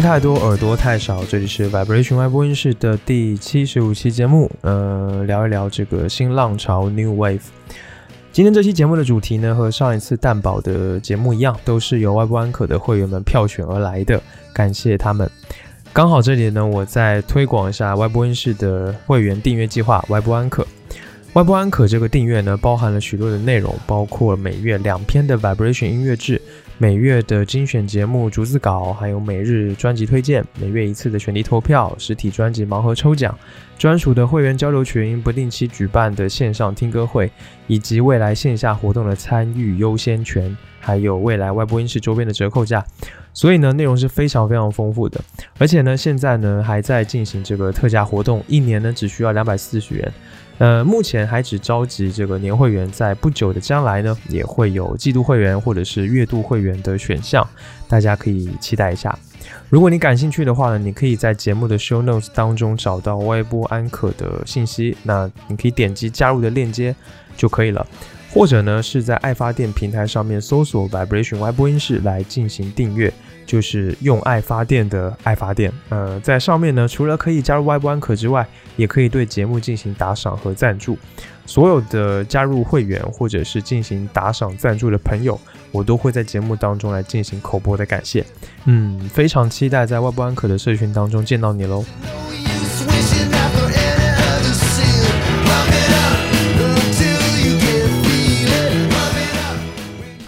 太多耳朵太少，这里是 Vibration 外播音室的第七十五期节目，呃，聊一聊这个新浪潮 New Wave。今天这期节目的主题呢，和上一次蛋宝的节目一样，都是由外播安可的会员们票选而来的，感谢他们。刚好这里呢，我再推广一下外播音室的会员订阅计划，外播安可。外播安可这个订阅呢，包含了许多的内容，包括每月两篇的 Vibration 音乐志。每月的精选节目逐字稿，还有每日专辑推荐，每月一次的选题投票，实体专辑盲盒抽奖，专属的会员交流群，不定期举办的线上听歌会，以及未来线下活动的参与优先权，还有未来外播音室周边的折扣价。所以呢，内容是非常非常丰富的，而且呢，现在呢还在进行这个特价活动，一年呢只需要两百四十元。呃，目前还只召集这个年会员，在不久的将来呢，也会有季度会员或者是月度会员的选项，大家可以期待一下。如果你感兴趣的话呢，你可以在节目的 show notes 当中找到微波安可的信息，那你可以点击加入的链接就可以了，或者呢是在爱发电平台上面搜索 vibration 外播音室来进行订阅。就是用爱发电的爱发电，呃，在上面呢，除了可以加入外部安可之外，也可以对节目进行打赏和赞助。所有的加入会员或者是进行打赏赞助的朋友，我都会在节目当中来进行口播的感谢。嗯，非常期待在外部安可的社群当中见到你喽。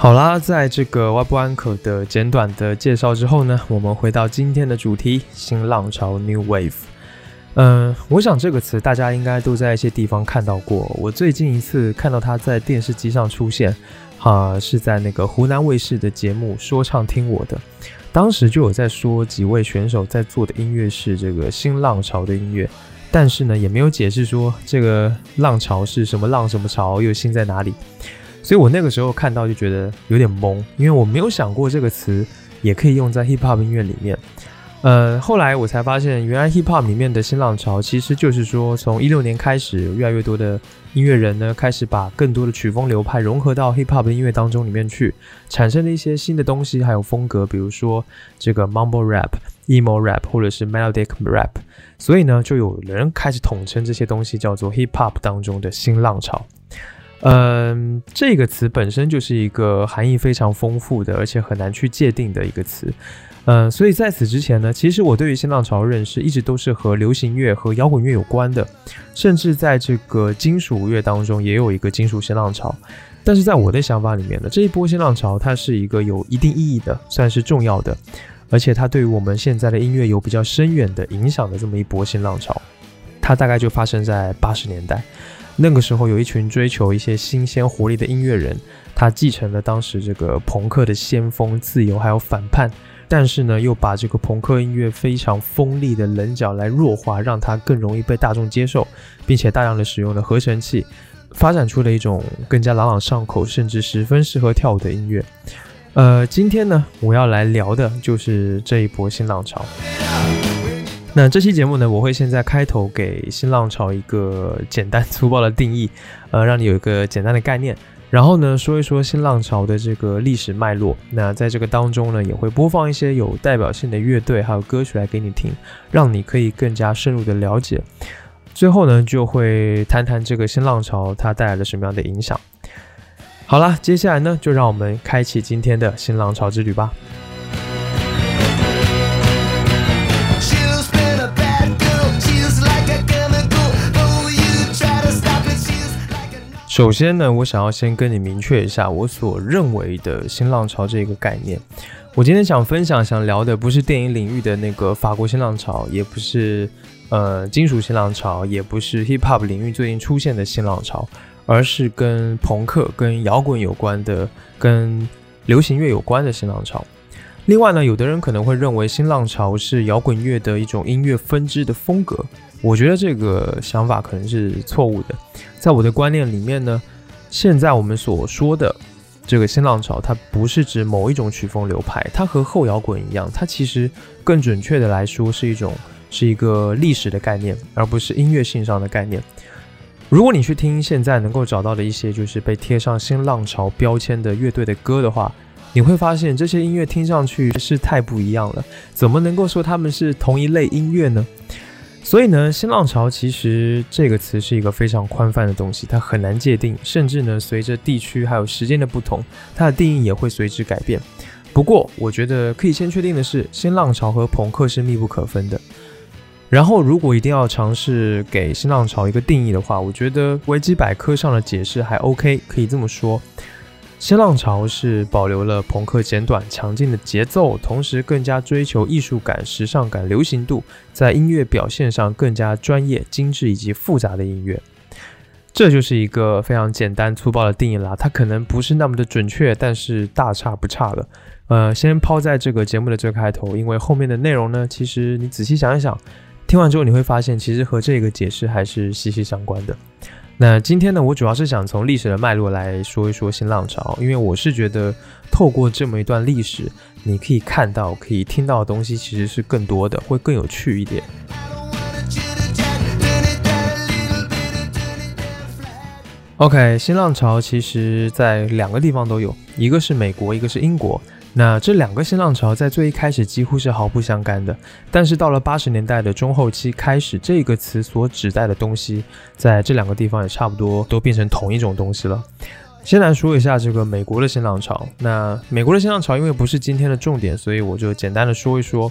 好啦，在这个外部安可的简短的介绍之后呢，我们回到今天的主题——新浪潮 New Wave。嗯，我想这个词大家应该都在一些地方看到过。我最近一次看到它在电视机上出现，哈，是在那个湖南卫视的节目《说唱听我的》，当时就有在说几位选手在做的音乐是这个新浪潮的音乐，但是呢，也没有解释说这个浪潮是什么浪什么潮，又新在哪里。所以我那个时候看到就觉得有点懵，因为我没有想过这个词也可以用在 hip hop 音乐里面。呃，后来我才发现，原来 hip hop 里面的新浪潮其实就是说，从一六年开始，越来越多的音乐人呢开始把更多的曲风流派融合到 hip hop 的音乐当中里面去，产生了一些新的东西，还有风格，比如说这个 mumble rap、emo rap 或者是 melodic rap。所以呢，就有人开始统称这些东西叫做 hip hop 当中的新浪潮。嗯，这个词本身就是一个含义非常丰富的，而且很难去界定的一个词。嗯，所以在此之前呢，其实我对于新浪潮认识一直都是和流行乐和摇滚乐有关的，甚至在这个金属乐当中也有一个金属新浪潮。但是在我的想法里面呢，这一波新浪潮它是一个有一定意义的，算是重要的，而且它对于我们现在的音乐有比较深远的影响的这么一波新浪潮。它大概就发生在八十年代。那个时候有一群追求一些新鲜活力的音乐人，他继承了当时这个朋克的先锋、自由还有反叛，但是呢，又把这个朋克音乐非常锋利的棱角来弱化，让它更容易被大众接受，并且大量的使用了合成器，发展出了一种更加朗朗上口，甚至十分适合跳舞的音乐。呃，今天呢，我要来聊的就是这一波新浪潮。那这期节目呢，我会先在开头给新浪潮一个简单 粗暴的定义，呃，让你有一个简单的概念。然后呢，说一说新浪潮的这个历史脉络。那在这个当中呢，也会播放一些有代表性的乐队还有歌曲来给你听，让你可以更加深入的了解。最后呢，就会谈谈这个新浪潮它带来了什么样的影响。好了，接下来呢，就让我们开启今天的新浪潮之旅吧。首先呢，我想要先跟你明确一下我所认为的新浪潮这个概念。我今天想分享、想聊的不是电影领域的那个法国新浪潮，也不是呃金属新浪潮，也不是 hip hop 领域最近出现的新浪潮，而是跟朋克、跟摇滚有关的、跟流行乐有关的新浪潮。另外呢，有的人可能会认为新浪潮是摇滚乐的一种音乐分支的风格。我觉得这个想法可能是错误的。在我的观念里面呢，现在我们所说的这个新浪潮，它不是指某一种曲风流派，它和后摇滚一样，它其实更准确的来说是一种是一个历史的概念，而不是音乐性上的概念。如果你去听现在能够找到的一些就是被贴上新浪潮标签的乐队的歌的话，你会发现这些音乐听上去是太不一样了，怎么能够说他们是同一类音乐呢？所以呢，新浪潮其实这个词是一个非常宽泛的东西，它很难界定，甚至呢，随着地区还有时间的不同，它的定义也会随之改变。不过，我觉得可以先确定的是，新浪潮和朋克是密不可分的。然后，如果一定要尝试给新浪潮一个定义的话，我觉得维基百科上的解释还 OK，可以这么说。新浪潮是保留了朋克简短强劲的节奏，同时更加追求艺术感、时尚感、流行度，在音乐表现上更加专业、精致以及复杂的音乐。这就是一个非常简单粗暴的定义啦，它可能不是那么的准确，但是大差不差的。呃，先抛在这个节目的最开头，因为后面的内容呢，其实你仔细想一想，听完之后你会发现，其实和这个解释还是息息相关的。那今天呢，我主要是想从历史的脉络来说一说新浪潮，因为我是觉得透过这么一段历史，你可以看到、可以听到的东西其实是更多的，会更有趣一点。OK，新浪潮其实在两个地方都有，一个是美国，一个是英国。那这两个新浪潮在最一开始几乎是毫不相干的，但是到了八十年代的中后期开始，这个词所指代的东西，在这两个地方也差不多都变成同一种东西了。先来说一下这个美国的新浪潮。那美国的新浪潮因为不是今天的重点，所以我就简单的说一说。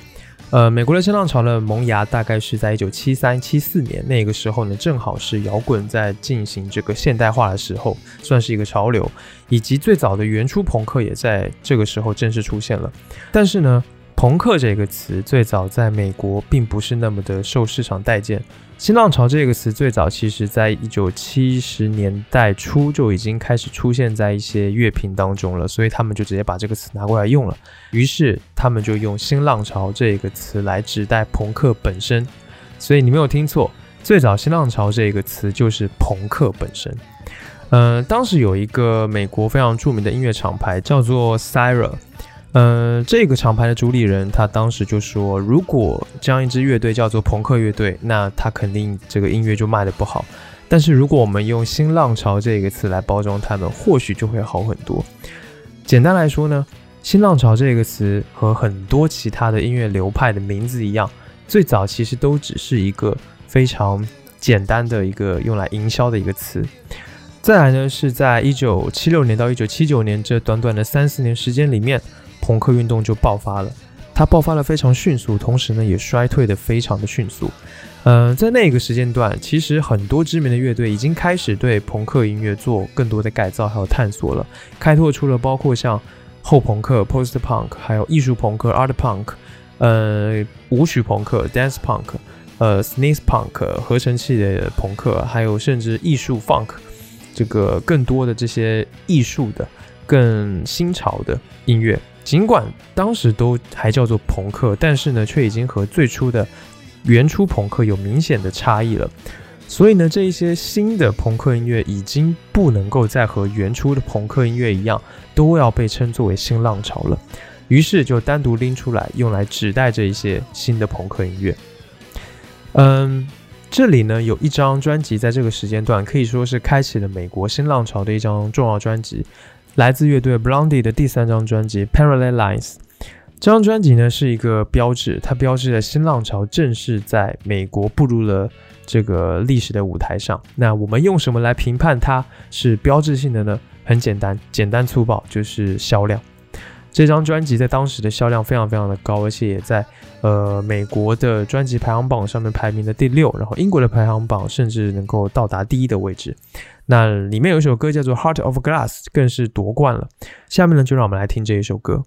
呃，美国的新浪潮的萌芽大概是在一九七三、七四年，那个时候呢，正好是摇滚在进行这个现代化的时候，算是一个潮流，以及最早的原初朋克也在这个时候正式出现了。但是呢，朋克这个词最早在美国并不是那么的受市场待见。新浪潮这个词最早其实在一九七十年代初就已经开始出现在一些乐评当中了，所以他们就直接把这个词拿过来用了。于是他们就用新浪潮这个词来指代朋克本身。所以你没有听错，最早新浪潮这个词就是朋克本身。嗯，当时有一个美国非常著名的音乐厂牌叫做 Sire。嗯，这个厂牌的主理人他当时就说，如果这样一支乐队叫做朋克乐队，那他肯定这个音乐就卖的不好。但是如果我们用新浪潮这个词来包装他们，或许就会好很多。简单来说呢，新浪潮这个词和很多其他的音乐流派的名字一样，最早其实都只是一个非常简单的一个用来营销的一个词。再来呢，是在一九七六年到一九七九年这短短的三四年时间里面。朋克运动就爆发了，它爆发的非常迅速，同时呢也衰退的非常的迅速。嗯，在那个时间段，其实很多知名的乐队已经开始对朋克音乐做更多的改造还有探索了，开拓出了包括像后朋克 （post punk） 还有艺术朋克 （art punk）、呃舞曲朋克 （dance punk）、呃 sneeze punk 合成器的朋克，还有甚至艺术 funk 这个更多的这些艺术的更新潮的音乐。尽管当时都还叫做朋克，但是呢，却已经和最初的原初朋克有明显的差异了。所以呢，这一些新的朋克音乐已经不能够再和原初的朋克音乐一样，都要被称作为新浪潮了。于是就单独拎出来，用来指代这一些新的朋克音乐。嗯，这里呢有一张专辑，在这个时间段可以说是开启了美国新浪潮的一张重要专辑。来自乐队 Blondie 的第三张专辑《Parallel Lines》，这张专辑呢是一个标志，它标志着新浪潮正式在美国步入了这个历史的舞台上。那我们用什么来评判它是标志性的呢？很简单，简单粗暴，就是销量。这张专辑在当时的销量非常非常的高，而且也在呃美国的专辑排行榜上面排名的第六，然后英国的排行榜甚至能够到达第一的位置。那里面有一首歌叫做《Heart of Glass》，更是夺冠了。下面呢，就让我们来听这一首歌。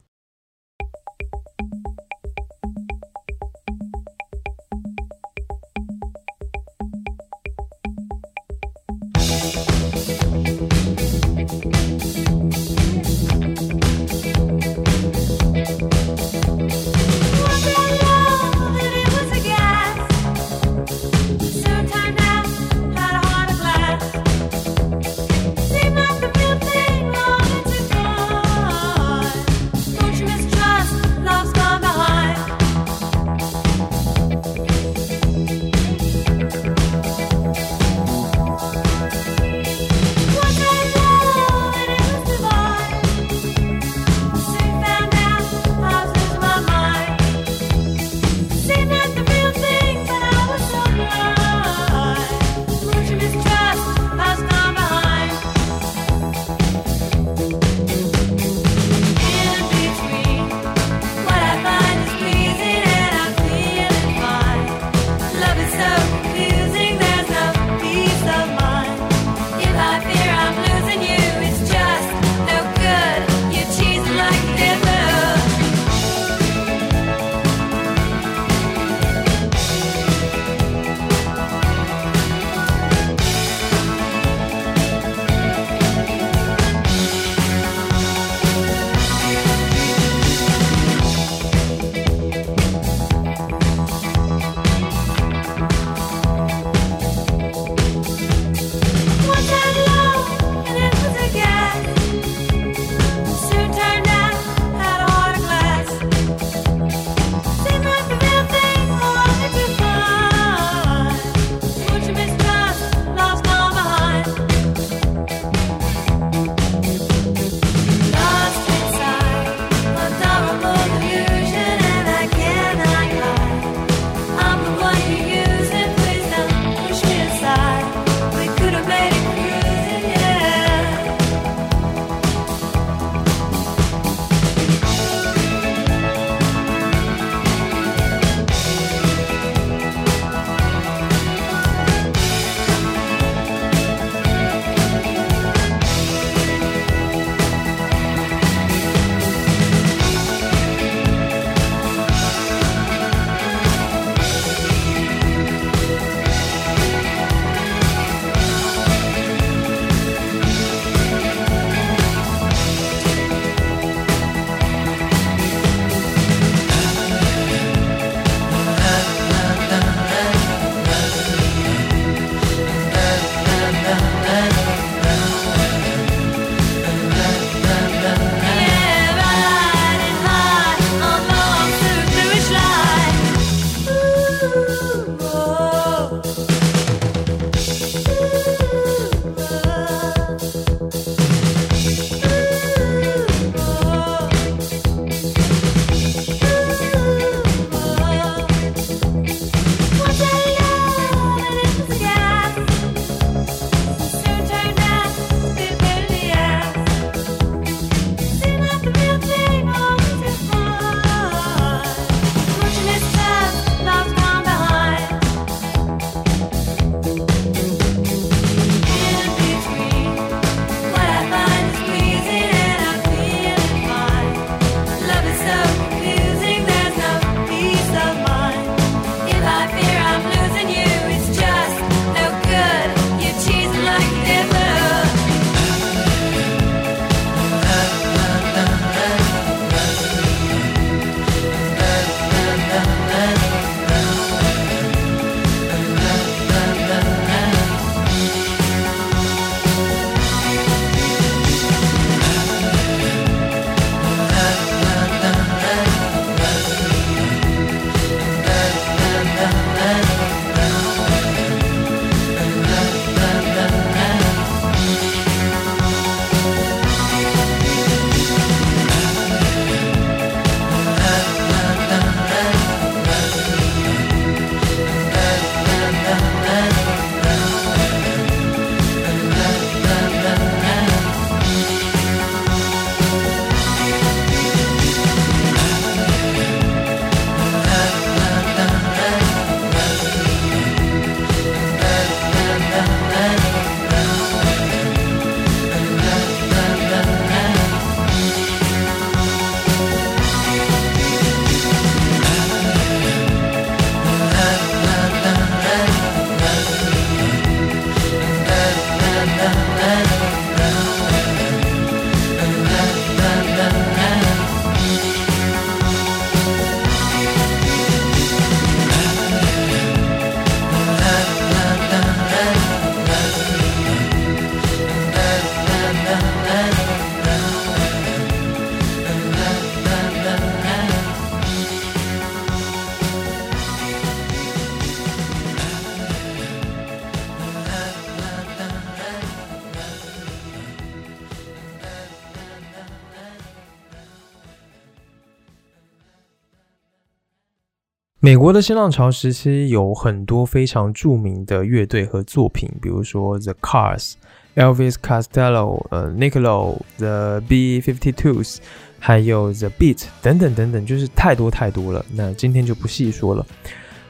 美国的新浪潮时期有很多非常著名的乐队和作品，比如说 The Cars、Elvis Costello、呃 Niccolo、The B52s，还有 The Beat 等等等等，就是太多太多了。那今天就不细说了。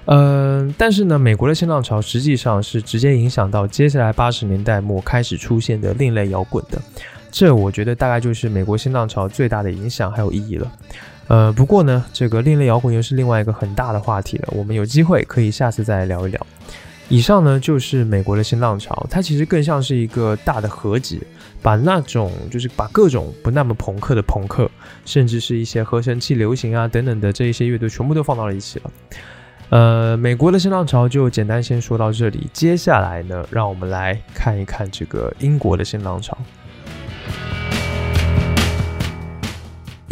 嗯，但是呢，美国的新浪潮实际上是直接影响到接下来八十年代末开始出现的另类摇滚的。这我觉得大概就是美国新浪潮最大的影响还有意义了。呃，不过呢，这个另类摇滚又是另外一个很大的话题了，我们有机会可以下次再来聊一聊。以上呢就是美国的新浪潮，它其实更像是一个大的合集，把那种就是把各种不那么朋克的朋克，甚至是一些合成器流行啊等等的这一些乐队全部都放到了一起了。呃，美国的新浪潮就简单先说到这里，接下来呢，让我们来看一看这个英国的新浪潮。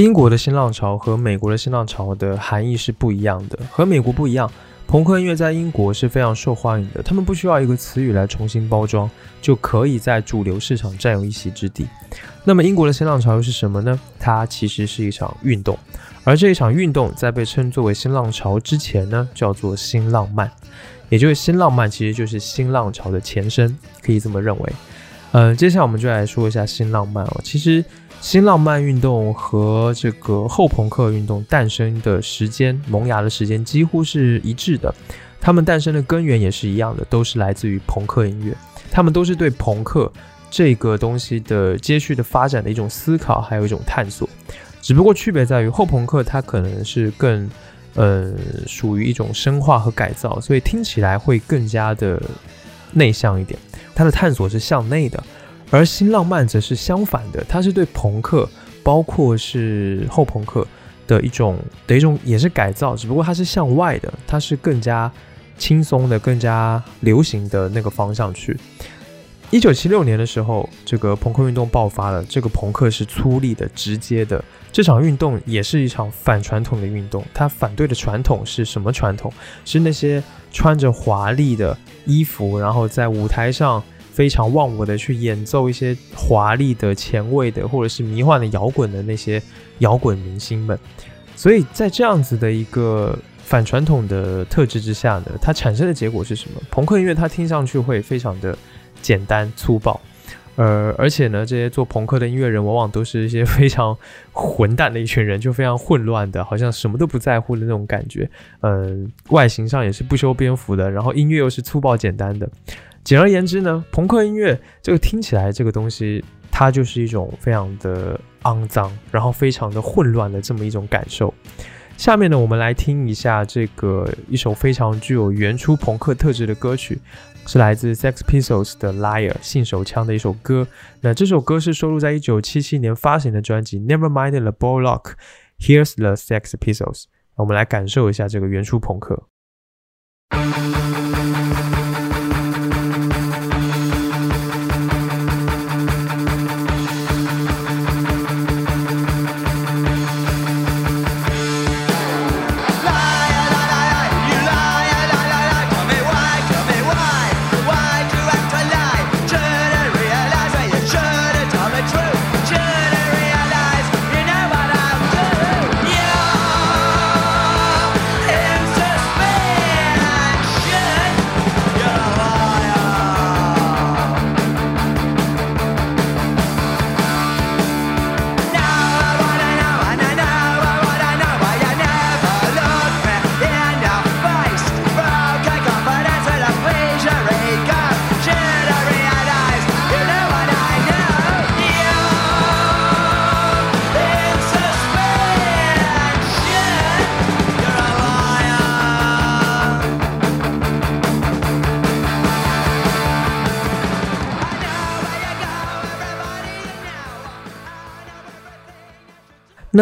英国的新浪潮和美国的新浪潮的含义是不一样的。和美国不一样，朋克音乐在英国是非常受欢迎的。他们不需要一个词语来重新包装，就可以在主流市场占有一席之地。那么，英国的新浪潮又是什么呢？它其实是一场运动，而这一场运动在被称作为新浪潮之前呢，叫做新浪漫，也就是新浪漫其实就是新浪潮的前身，可以这么认为。嗯，接下来我们就来说一下新浪漫哦。其实。新浪漫运动和这个后朋克运动诞生的时间、萌芽的时间几乎是一致的，它们诞生的根源也是一样的，都是来自于朋克音乐。他们都是对朋克这个东西的接续的发展的一种思考，还有一种探索。只不过区别在于后朋克它可能是更，呃，属于一种深化和改造，所以听起来会更加的内向一点。它的探索是向内的。而新浪漫则是相反的，它是对朋克，包括是后朋克的一种的一种也是改造，只不过它是向外的，它是更加轻松的、更加流行的那个方向去。一九七六年的时候，这个朋克运动爆发了，这个朋克是粗粝的、直接的。这场运动也是一场反传统的运动，它反对的传统是什么传统？是那些穿着华丽的衣服，然后在舞台上。非常忘我的去演奏一些华丽的、前卫的，或者是迷幻的摇滚的那些摇滚明星们，所以在这样子的一个反传统的特质之下呢，它产生的结果是什么？朋克音乐它听上去会非常的简单粗暴，呃，而且呢，这些做朋克的音乐人往往都是一些非常混蛋的一群人，就非常混乱的，好像什么都不在乎的那种感觉，嗯，外形上也是不修边幅的，然后音乐又是粗暴简单的。简而言之呢，朋克音乐这个听起来这个东西，它就是一种非常的肮脏，然后非常的混乱的这么一种感受。下面呢，我们来听一下这个一首非常具有原初朋克特质的歌曲，是来自 Sex Pistols 的 Liar 信手枪的一首歌。那这首歌是收录在一九七七年发行的专辑 Never Mind the Bollock，Here's the Sex Pistols。我们来感受一下这个原初朋克。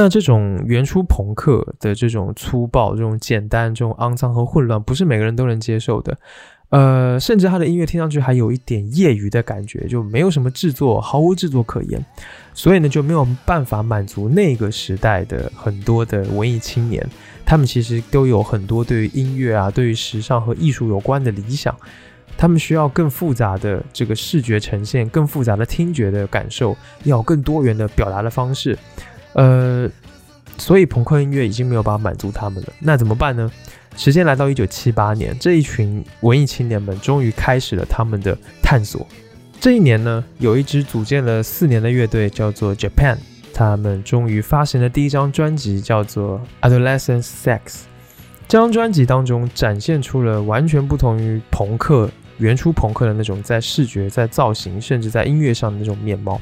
那这种原初朋克的这种粗暴、这种简单、这种肮脏和混乱，不是每个人都能接受的。呃，甚至他的音乐听上去还有一点业余的感觉，就没有什么制作，毫无制作可言。所以呢，就没有办法满足那个时代的很多的文艺青年。他们其实都有很多对于音乐啊、对于时尚和艺术有关的理想。他们需要更复杂的这个视觉呈现，更复杂的听觉的感受，要更多元的表达的方式。呃，所以朋克音乐已经没有办法满足他们了。那怎么办呢？时间来到一九七八年，这一群文艺青年们终于开始了他们的探索。这一年呢，有一支组建了四年的乐队叫做 Japan，他们终于发行了第一张专辑，叫做《Adolescent Sex》。这张专辑当中展现出了完全不同于朋克。原初朋克的那种，在视觉、在造型，甚至在音乐上的那种面貌，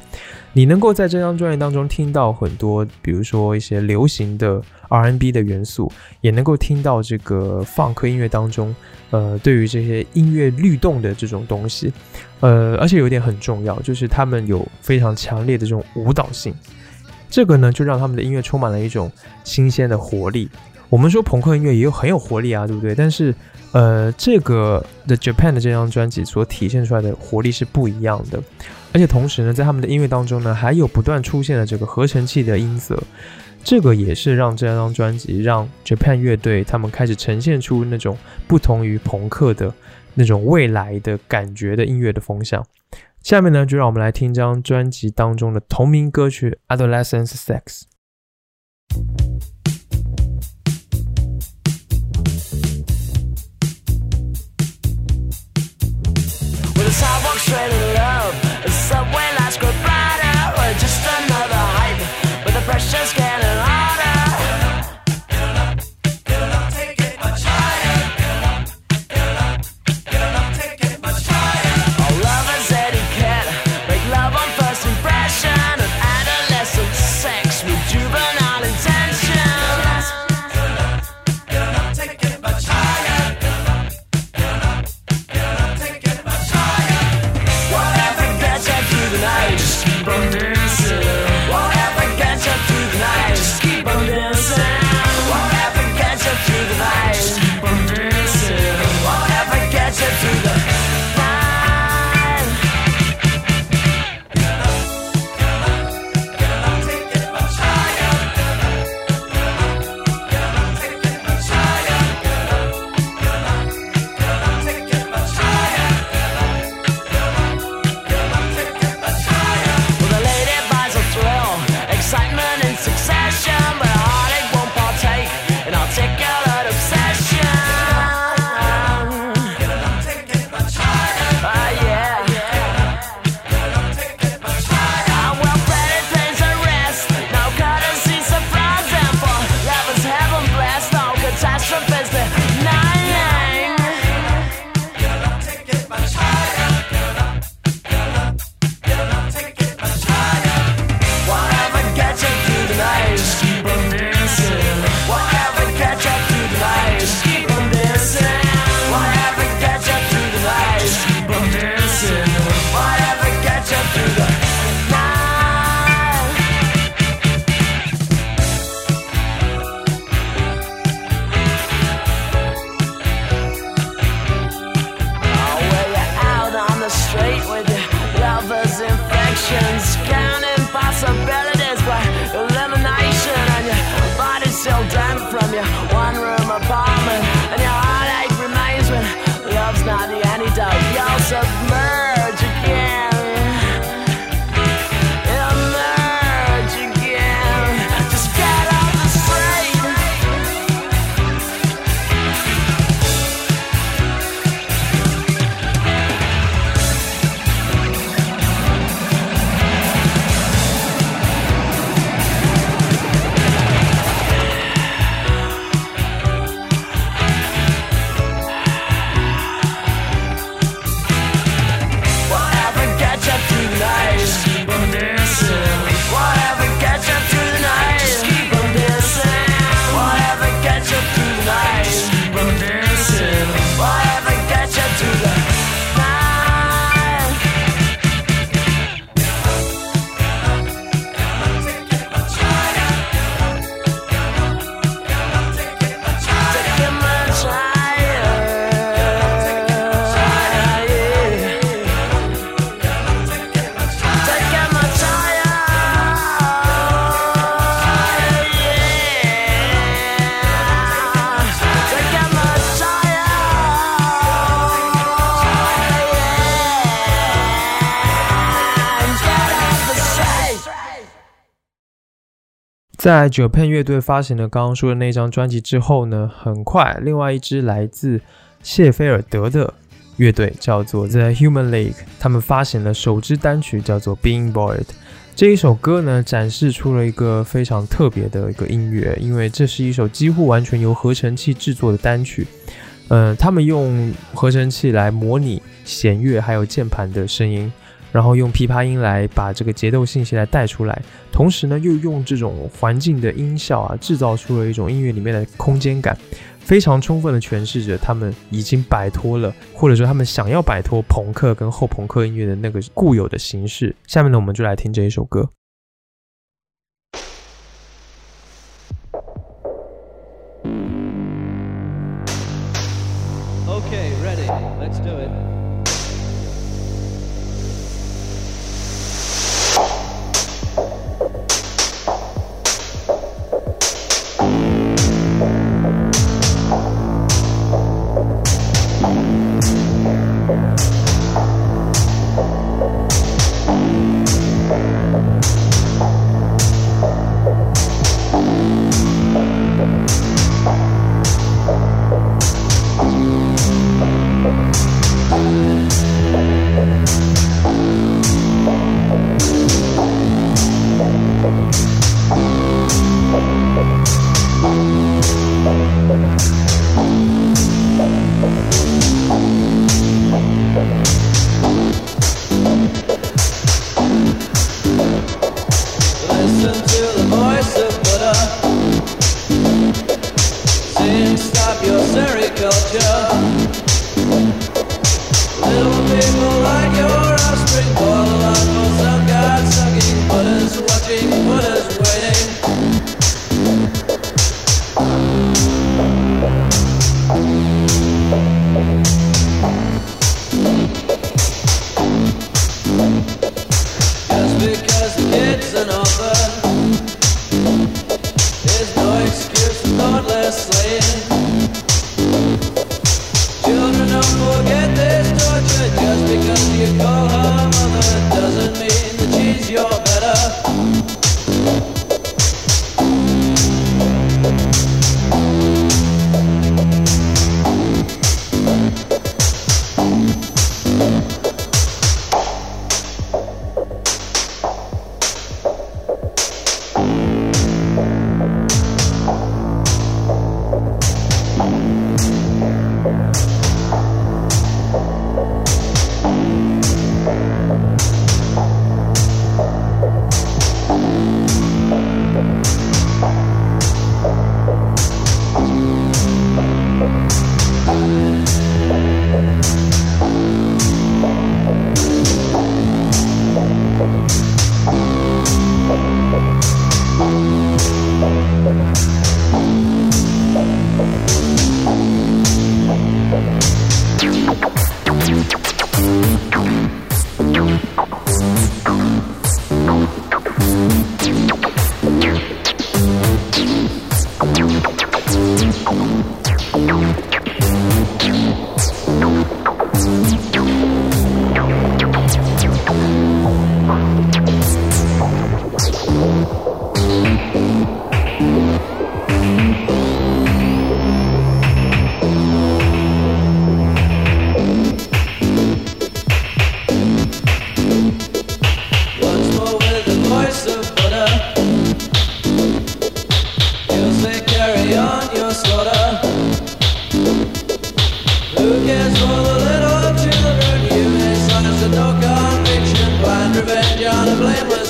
你能够在这张专辑当中听到很多，比如说一些流行的 R&B 的元素，也能够听到这个放克音乐当中，呃，对于这些音乐律动的这种东西，呃，而且有一点很重要，就是他们有非常强烈的这种舞蹈性，这个呢，就让他们的音乐充满了一种新鲜的活力。我们说朋克音乐也有很有活力啊，对不对？但是呃，这个 The Japan 的这张专辑所体现出来的活力是不一样的，而且同时呢，在他们的音乐当中呢，还有不断出现的这个合成器的音色，这个也是让这张专辑让 Japan 乐队他们开始呈现出那种不同于朋克的那种未来的感觉的音乐的风向。下面呢，就让我们来听这张专辑当中的同名歌曲《Adolescence Sex》。在 Japan 乐队发行了刚刚说的那张专辑之后呢，很快另外一支来自谢菲尔德的乐队叫做 The Human League，他们发行了首支单曲叫做 Being Bored。这一首歌呢，展示出了一个非常特别的一个音乐，因为这是一首几乎完全由合成器制作的单曲。嗯，他们用合成器来模拟弦乐还有键盘的声音。然后用琵琶音来把这个节奏信息来带出来，同时呢，又用这种环境的音效啊，制造出了一种音乐里面的空间感，非常充分的诠释着他们已经摆脱了，或者说他们想要摆脱朋克跟后朋克音乐的那个固有的形式。下面呢，我们就来听这一首歌。blameless.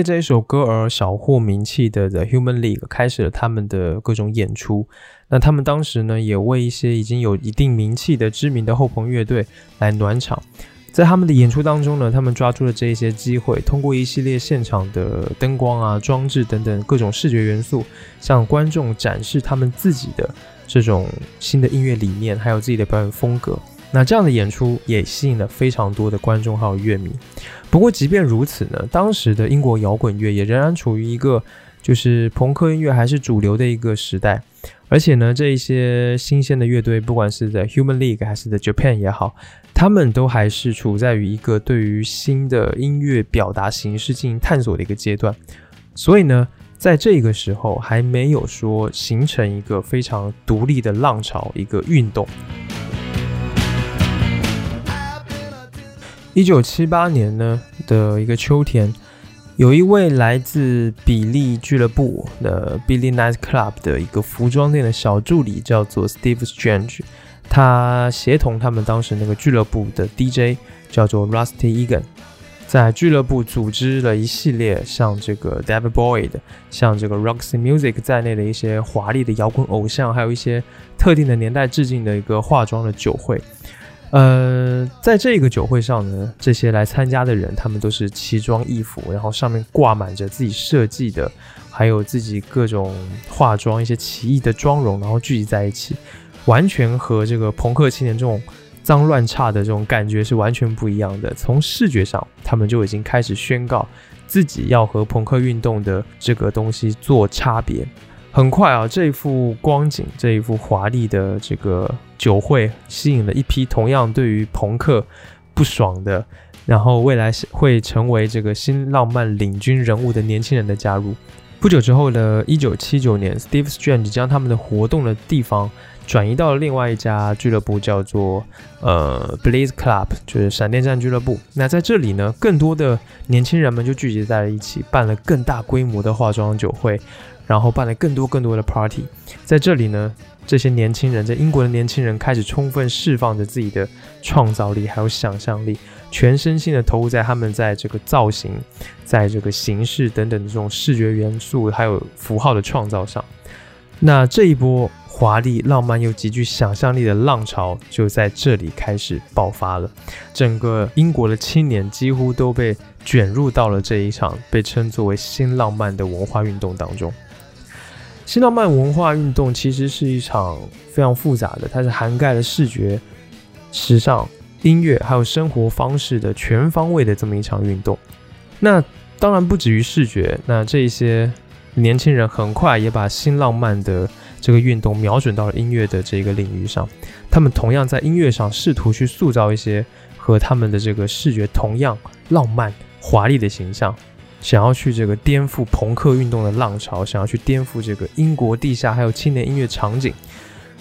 借这一首歌而小获名气的 The Human League 开始了他们的各种演出。那他们当时呢，也为一些已经有一定名气的知名的后朋乐队来暖场。在他们的演出当中呢，他们抓住了这一些机会，通过一系列现场的灯光啊、装置等等各种视觉元素，向观众展示他们自己的这种新的音乐理念，还有自己的表演风格。那这样的演出也吸引了非常多的观众还有乐迷。不过，即便如此呢，当时的英国摇滚乐也仍然处于一个就是朋克音乐还是主流的一个时代。而且呢，这一些新鲜的乐队，不管是在 Human League 还是在 Japan 也好，他们都还是处在于一个对于新的音乐表达形式进行探索的一个阶段。所以呢，在这个时候还没有说形成一个非常独立的浪潮，一个运动。一九七八年呢的一个秋天，有一位来自比利俱乐部的 Billy Night Club 的一个服装店的小助理，叫做 Steve Strange，他协同他们当时那个俱乐部的 DJ 叫做 Rusty Egan，在俱乐部组织了一系列像这个 David Boyd、像这个 Roxy Music 在内的一些华丽的摇滚偶像，还有一些特定的年代致敬的一个化妆的酒会。呃，在这个酒会上呢，这些来参加的人，他们都是奇装异服，然后上面挂满着自己设计的，还有自己各种化妆一些奇异的妆容，然后聚集在一起，完全和这个朋克青年这种脏乱差的这种感觉是完全不一样的。从视觉上，他们就已经开始宣告自己要和朋克运动的这个东西做差别。很快啊，这一幅光景，这一幅华丽的这个酒会，吸引了一批同样对于朋克不爽的，然后未来会成为这个新浪漫领军人物的年轻人的加入。不久之后呢一九七九年，Steve Strange 将他们的活动的地方转移到了另外一家俱乐部，叫做呃 Blaze Club，就是闪电战俱乐部。那在这里呢，更多的年轻人们就聚集在了一起，办了更大规模的化妆酒会。然后办了更多更多的 party，在这里呢，这些年轻人在英国的年轻人开始充分释放着自己的创造力，还有想象力，全身心的投入在他们在这个造型、在这个形式等等的这种视觉元素还有符号的创造上。那这一波华丽、浪漫又极具想象力的浪潮就在这里开始爆发了，整个英国的青年几乎都被卷入到了这一场被称作为新浪漫的文化运动当中。新浪漫文化运动其实是一场非常复杂的，它是涵盖了视觉、时尚、音乐还有生活方式的全方位的这么一场运动。那当然不止于视觉，那这些年轻人很快也把新浪漫的这个运动瞄准到了音乐的这个领域上。他们同样在音乐上试图去塑造一些和他们的这个视觉同样浪漫华丽的形象。想要去这个颠覆朋克运动的浪潮，想要去颠覆这个英国地下还有青年音乐场景。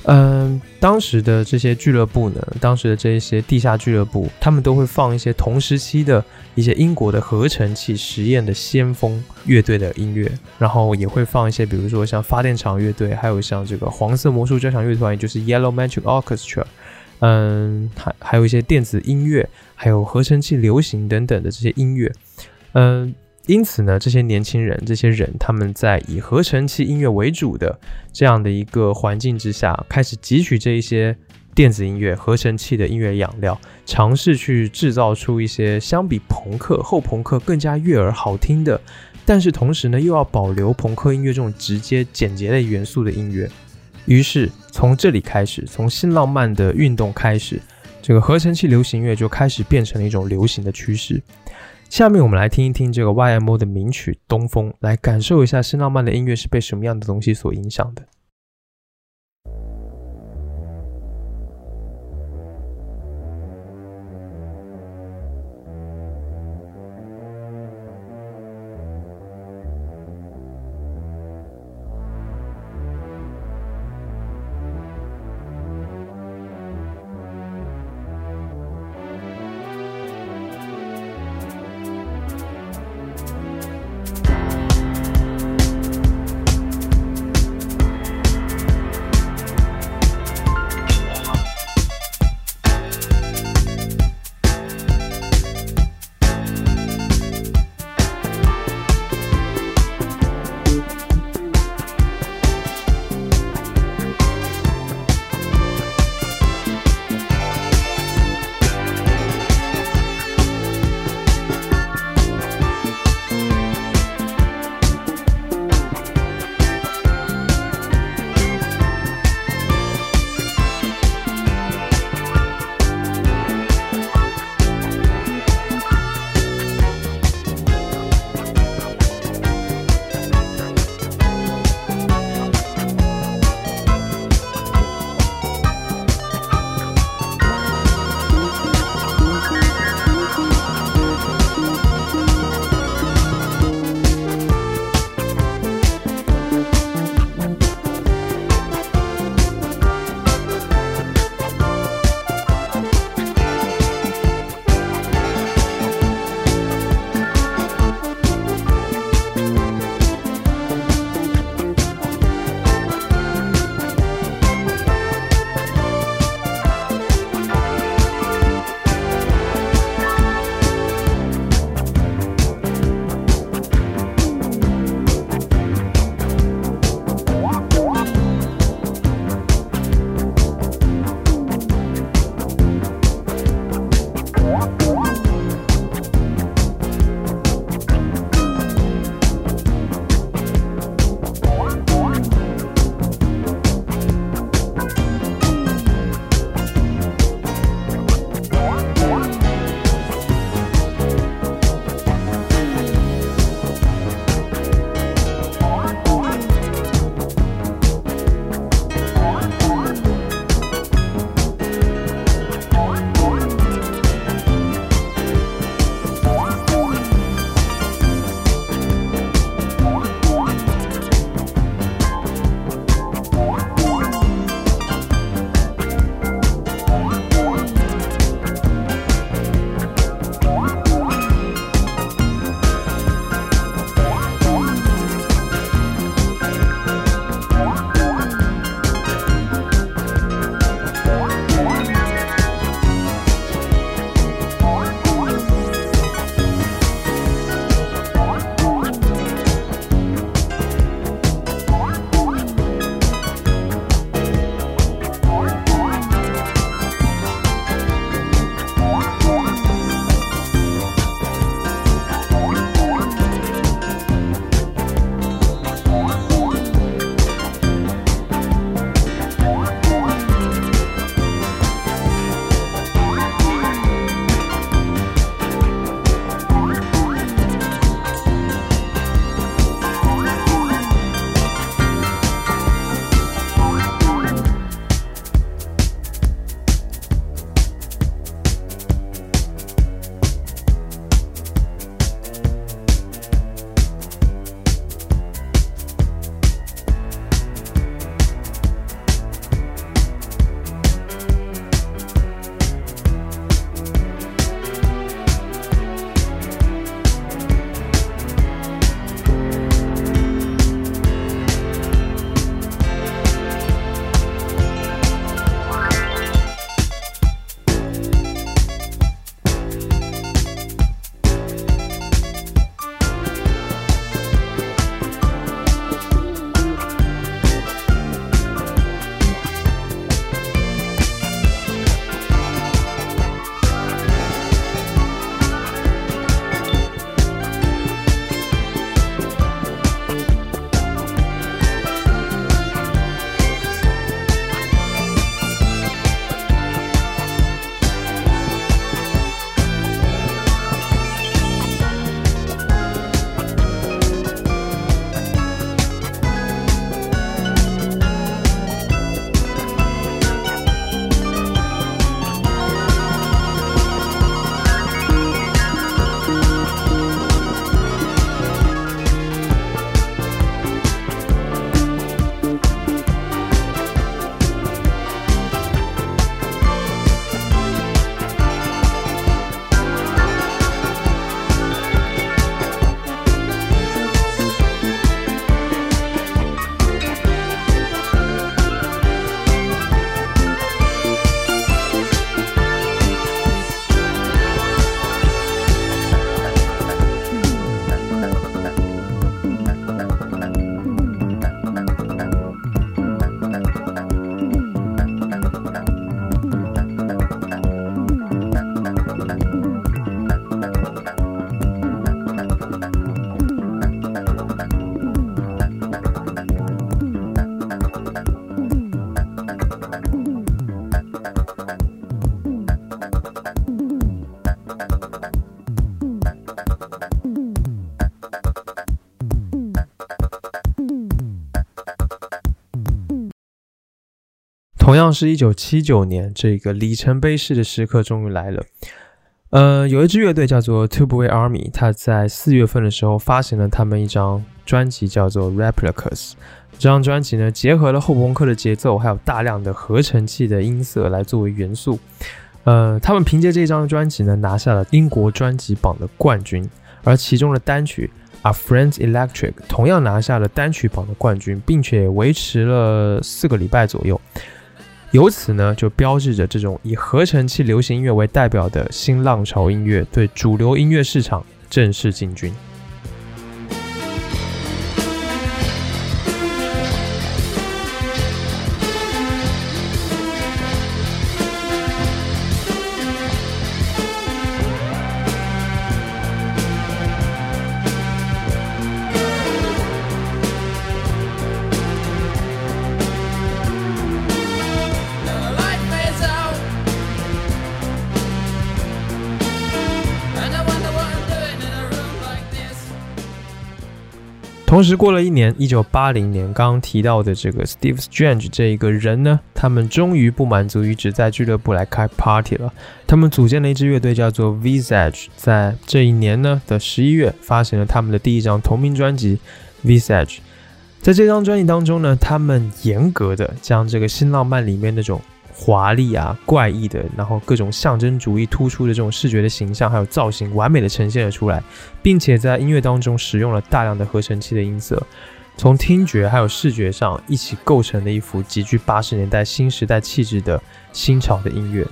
嗯，当时的这些俱乐部呢，当时的这一些地下俱乐部，他们都会放一些同时期的一些英国的合成器实验的先锋乐队的音乐，然后也会放一些，比如说像发电厂乐队，还有像这个黄色魔术交响乐团，也就是 Yellow Magic Orchestra。嗯，还还有一些电子音乐，还有合成器流行等等的这些音乐。嗯。因此呢，这些年轻人，这些人，他们在以合成器音乐为主的这样的一个环境之下，开始汲取这一些电子音乐、合成器的音乐养料，尝试去制造出一些相比朋克、后朋克更加悦耳、好听的，但是同时呢，又要保留朋克音乐这种直接、简洁的元素的音乐。于是从这里开始，从新浪漫的运动开始，这个合成器流行乐就开始变成了一种流行的趋势。下面我们来听一听这个 YMO 的名曲《东风》，来感受一下新浪漫的音乐是被什么样的东西所影响的。样是一九七九年，这个里程碑式的时刻终于来了。呃，有一支乐队叫做 Tubeway Army，他在四月份的时候发行了他们一张专辑，叫做 Replicas。这张专辑呢，结合了后朋克的节奏，还有大量的合成器的音色来作为元素。呃，他们凭借这张专辑呢，拿下了英国专辑榜的冠军，而其中的单曲《A Friend's Electric》同样拿下了单曲榜的冠军，并且维持了四个礼拜左右。由此呢，就标志着这种以合成器流行音乐为代表的新浪潮音乐对主流音乐市场正式进军。同时过了一年，一九八零年，刚刚提到的这个 Steve Strange 这一个人呢，他们终于不满足于只在俱乐部来开 party 了，他们组建了一支乐队，叫做 Visage，在这一年呢的十一月，发行了他们的第一张同名专辑 Visage。在这张专辑当中呢，他们严格的将这个新浪漫里面那种华丽啊、怪异的，然后各种象征主义突出的这种视觉的形象还有造型，完美的呈现了出来。并且在音乐当中使用了大量的合成器的音色，从听觉还有视觉上一起构成了一幅极具八十年代新时代气质的新潮的音乐。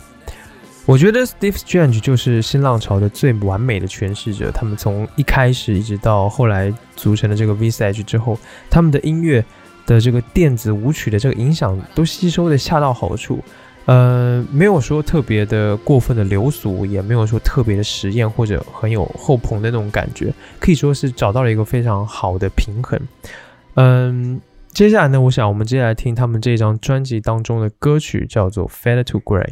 我觉得 Steve Strange 就是新浪潮的最完美的诠释者。他们从一开始一直到后来组成的这个 Visage 之后，他们的音乐的这个电子舞曲的这个影响都吸收的恰到好处。呃，没有说特别的过分的流俗，也没有说特别的实验或者很有后棚的那种感觉，可以说是找到了一个非常好的平衡。嗯，接下来呢，我想我们接下来听他们这张专辑当中的歌曲，叫做《Fade to Grey》。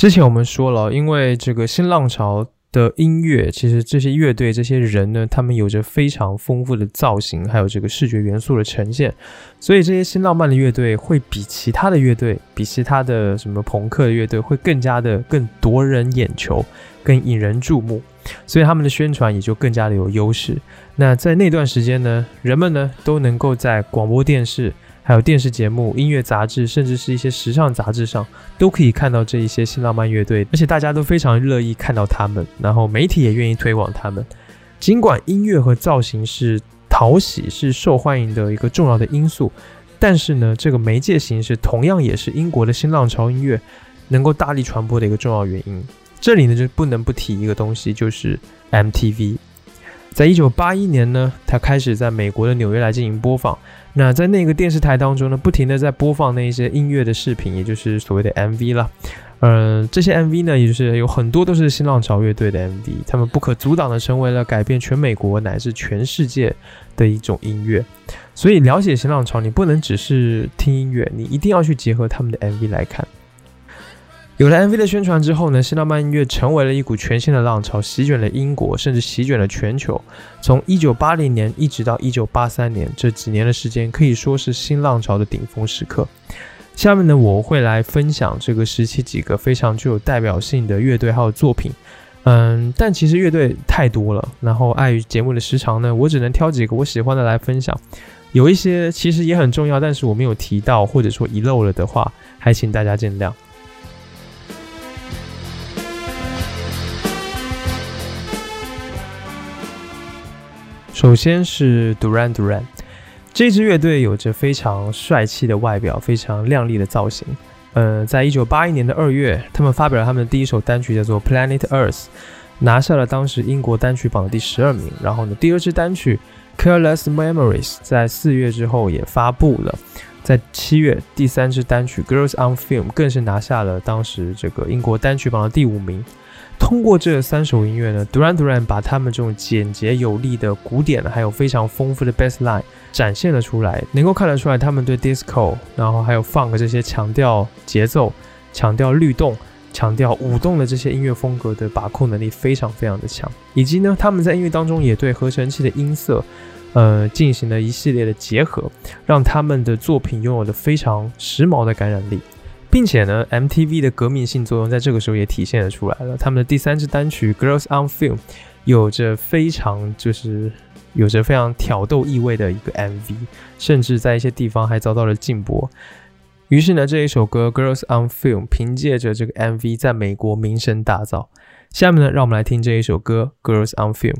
之前我们说了，因为这个新浪潮的音乐，其实这些乐队、这些人呢，他们有着非常丰富的造型，还有这个视觉元素的呈现，所以这些新浪漫的乐队会比其他的乐队，比其他的什么朋克的乐队会更加的更夺人眼球，更引人注目，所以他们的宣传也就更加的有优势。那在那段时间呢，人们呢都能够在广播电视。还有电视节目、音乐杂志，甚至是一些时尚杂志上，都可以看到这一些新浪漫乐队，而且大家都非常乐意看到他们，然后媒体也愿意推广他们。尽管音乐和造型是讨喜、是受欢迎的一个重要的因素，但是呢，这个媒介形式同样也是英国的新浪潮音乐能够大力传播的一个重要原因。这里呢，就不能不提一个东西，就是 MTV。在一九八一年呢，它开始在美国的纽约来进行播放。那在那个电视台当中呢，不停的在播放那一些音乐的视频，也就是所谓的 MV 了。嗯，这些 MV 呢，也就是有很多都是新浪潮乐队的 MV，他们不可阻挡的成为了改变全美国乃至全世界的一种音乐。所以了解新浪潮，你不能只是听音乐，你一定要去结合他们的 MV 来看。有了 MV 的宣传之后呢，新浪漫音乐成为了一股全新的浪潮，席卷了英国，甚至席卷了全球。从1980年一直到1983年这几年的时间，可以说是新浪潮的顶峰时刻。下面呢，我会来分享这个时期几个非常具有代表性的乐队还有作品。嗯，但其实乐队太多了，然后碍于节目的时长呢，我只能挑几个我喜欢的来分享。有一些其实也很重要，但是我没有提到或者说遗漏了的话，还请大家见谅。首先是 Duran Duran，这支乐队有着非常帅气的外表，非常靓丽的造型。呃，在一九八一年的二月，他们发表了他们的第一首单曲，叫做《Planet Earth》，拿下了当时英国单曲榜的第十二名。然后呢，第二支单曲《Careless Memories》在四月之后也发布了。在七月，第三支单曲《Girls on Film》更是拿下了当时这个英国单曲榜的第五名。通过这三首音乐呢，Duran Duran 把他们这种简洁有力的古典，还有非常丰富的 bass line 展现了出来，能够看得出来他们对 disco，然后还有 funk 这些强调节奏、强调律动、强调舞动的这些音乐风格的把控能力非常非常的强，以及呢，他们在音乐当中也对合成器的音色，呃，进行了一系列的结合，让他们的作品拥有了非常时髦的感染力。并且呢，MTV 的革命性作用在这个时候也体现了出来了。他们的第三支单曲《Girls on Film》有着非常就是有着非常挑逗意味的一个 MV，甚至在一些地方还遭到了禁播。于是呢，这一首歌《Girls on Film》凭借着这个 MV 在美国名声大噪。下面呢，让我们来听这一首歌《Girls on Film》。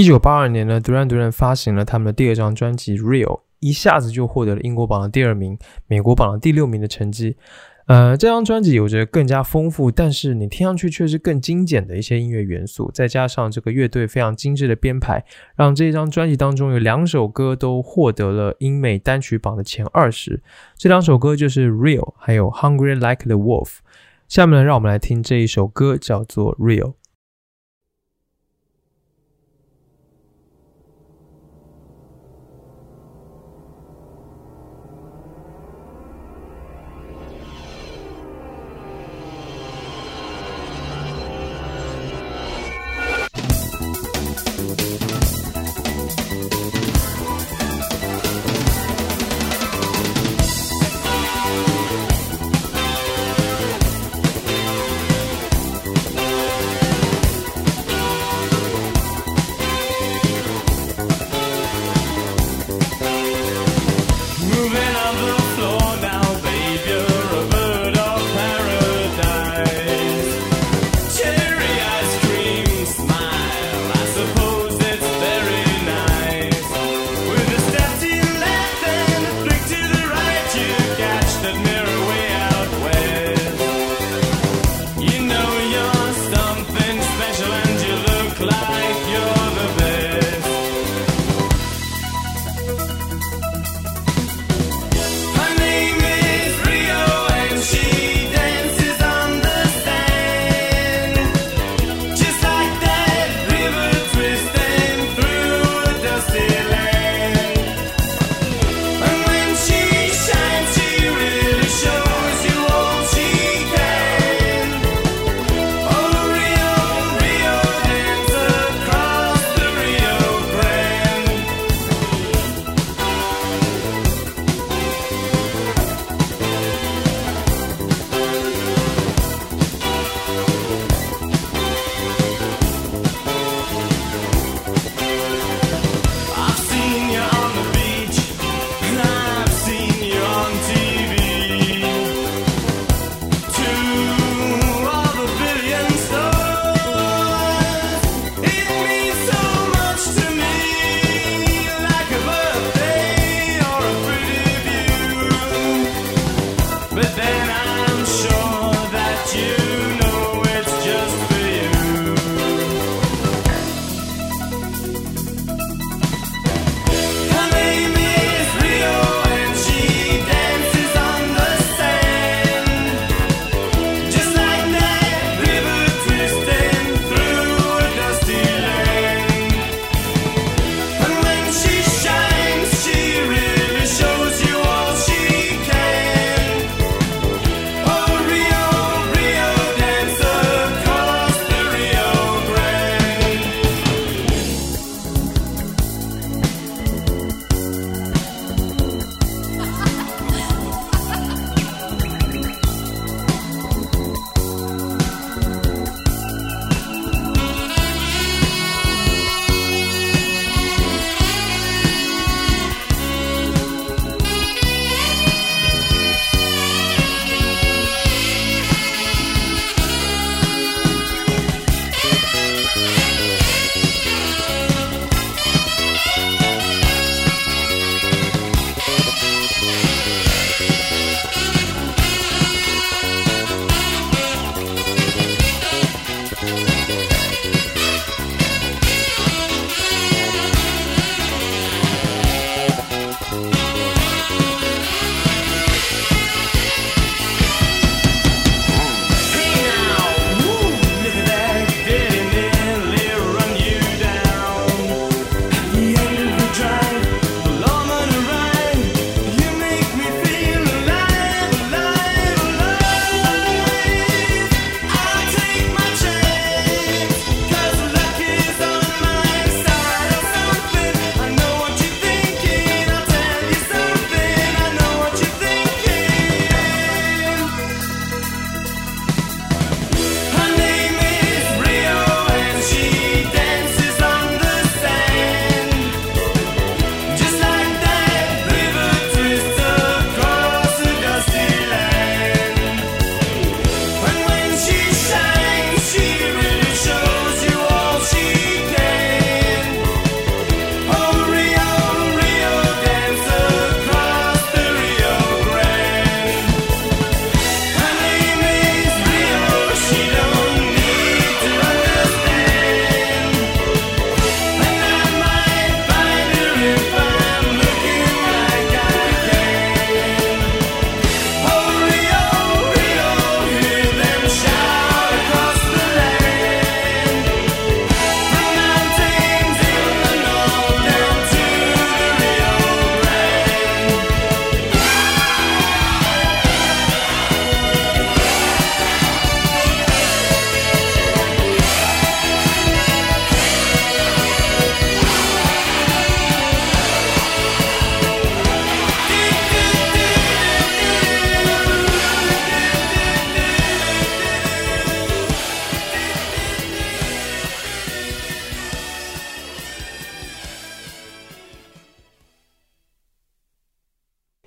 一九八二年呢，Duran Duran 发行了他们的第二张专辑《Real》，一下子就获得了英国榜的第二名、美国榜的第六名的成绩。呃，这张专辑有着更加丰富，但是你听上去却是更精简的一些音乐元素，再加上这个乐队非常精致的编排，让这张专辑当中有两首歌都获得了英美单曲榜的前二十。这两首歌就是《Real》还有《Hungry Like the Wolf》。下面呢，让我们来听这一首歌，叫做《Real》。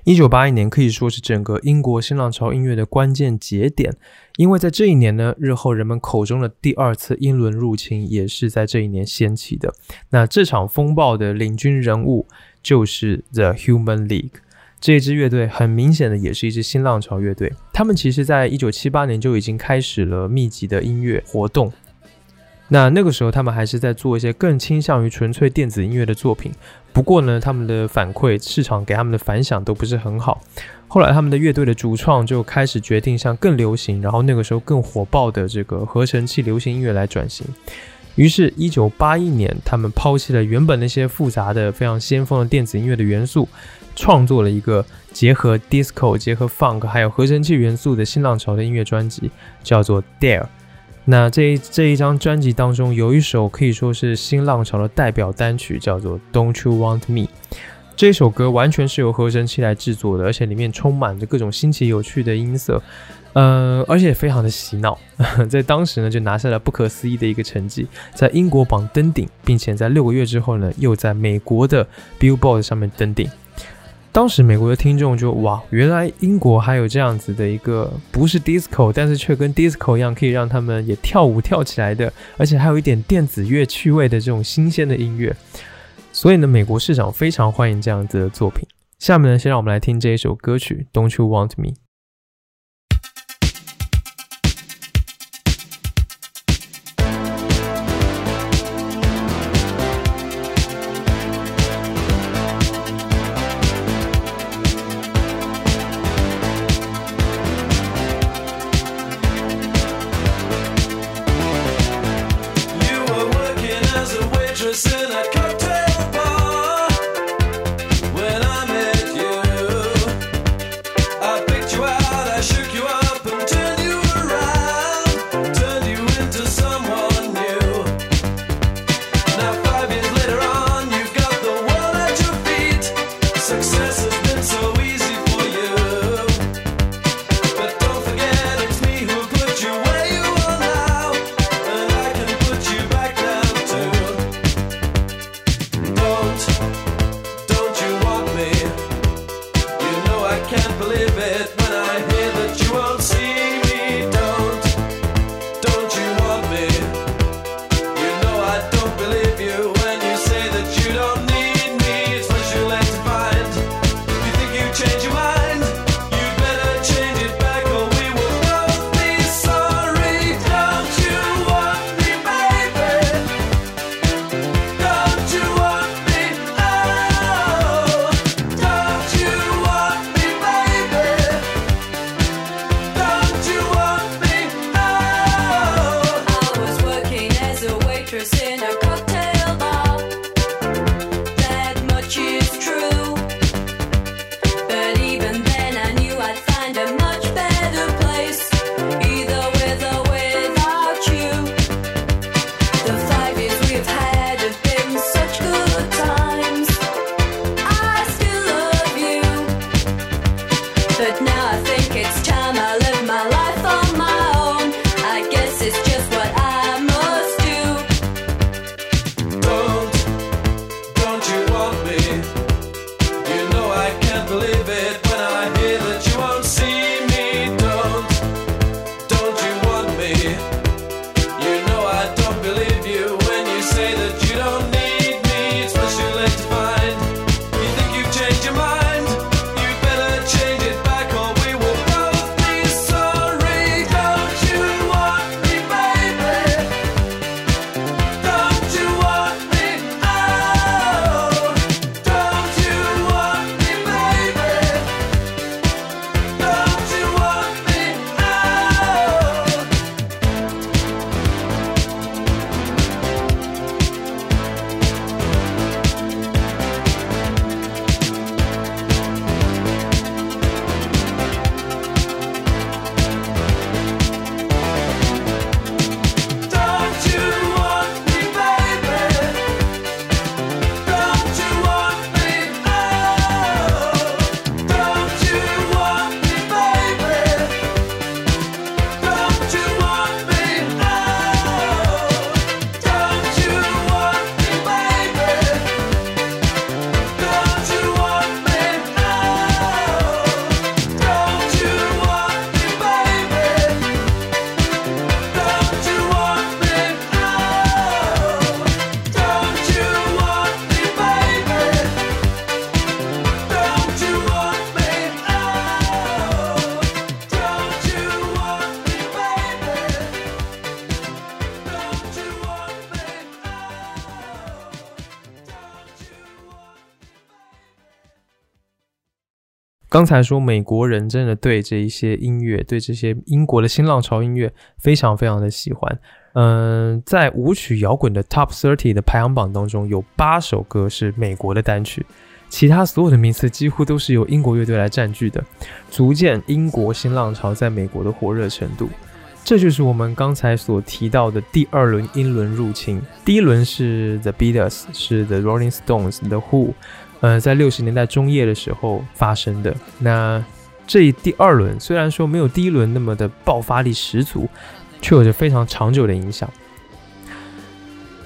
一九八一年可以说是整个英国新浪潮音乐的关键节点，因为在这一年呢，日后人们口中的第二次英伦入侵也是在这一年掀起的。那这场风暴的领军人物就是 The Human League。这支乐队很明显的也是一支新浪潮乐队，他们其实在一九七八年就已经开始了密集的音乐活动。那那个时候，他们还是在做一些更倾向于纯粹电子音乐的作品。不过呢，他们的反馈市场给他们的反响都不是很好。后来，他们的乐队的主创就开始决定向更流行，然后那个时候更火爆的这个合成器流行音乐来转型。于是，一九八一年，他们抛弃了原本那些复杂的、非常先锋的电子音乐的元素。创作了一个结合 disco、结合 funk 还有合成器元素的新浪潮的音乐专辑，叫做 Dare。那这一这一张专辑当中有一首可以说是新浪潮的代表单曲，叫做 Don't You Want Me。这首歌完全是由合成器来制作的，而且里面充满着各种新奇有趣的音色，呃，而且非常的洗脑。在当时呢，就拿下了不可思议的一个成绩，在英国榜登顶，并且在六个月之后呢，又在美国的 Billboard 上面登顶。当时美国的听众就哇，原来英国还有这样子的一个不是 disco，但是却跟 disco 一样可以让他们也跳舞跳起来的，而且还有一点电子乐趣味的这种新鲜的音乐。所以呢，美国市场非常欢迎这样子的作品。下面呢，先让我们来听这一首歌曲《Don't You Want Me》。刚才说美国人真的对这一些音乐，对这些英国的新浪潮音乐非常非常的喜欢。嗯，在舞曲摇滚的 Top Thirty 的排行榜当中，有八首歌是美国的单曲，其他所有的名次几乎都是由英国乐队来占据的，足见英国新浪潮在美国的火热程度。这就是我们刚才所提到的第二轮英伦入侵。第一轮是 The Beatles，是 The Rolling Stones，The Who，呃，在六十年代中叶的时候发生的。那这第二轮虽然说没有第一轮那么的爆发力十足，却有着非常长久的影响。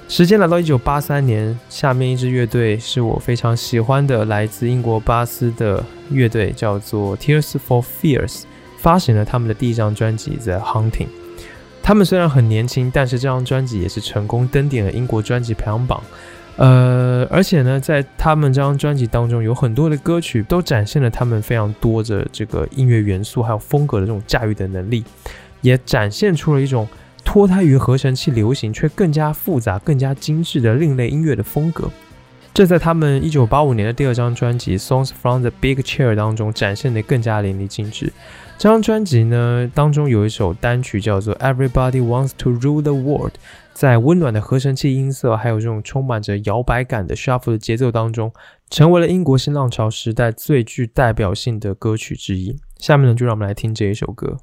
时间来到一九八三年，下面一支乐队是我非常喜欢的，来自英国巴斯的乐队，叫做 Tears for Fears。发行了他们的第一张专辑《The Hunting》。他们虽然很年轻，但是这张专辑也是成功登顶了英国专辑排行榜。呃，而且呢，在他们这张专辑当中，有很多的歌曲都展现了他们非常多的这个音乐元素还有风格的这种驾驭的能力，也展现出了一种脱胎于合成器流行却更加复杂、更加精致的另类音乐的风格。这在他们一九八五年的第二张专辑《Songs from the Big Chair》当中展现的更加淋漓尽致。这张专辑呢当中有一首单曲叫做《Everybody Wants to Rule the World》，在温暖的合成器音色还有这种充满着摇摆感的 shuffle 的节奏当中，成为了英国新浪潮时代最具代表性的歌曲之一。下面呢，就让我们来听这一首歌。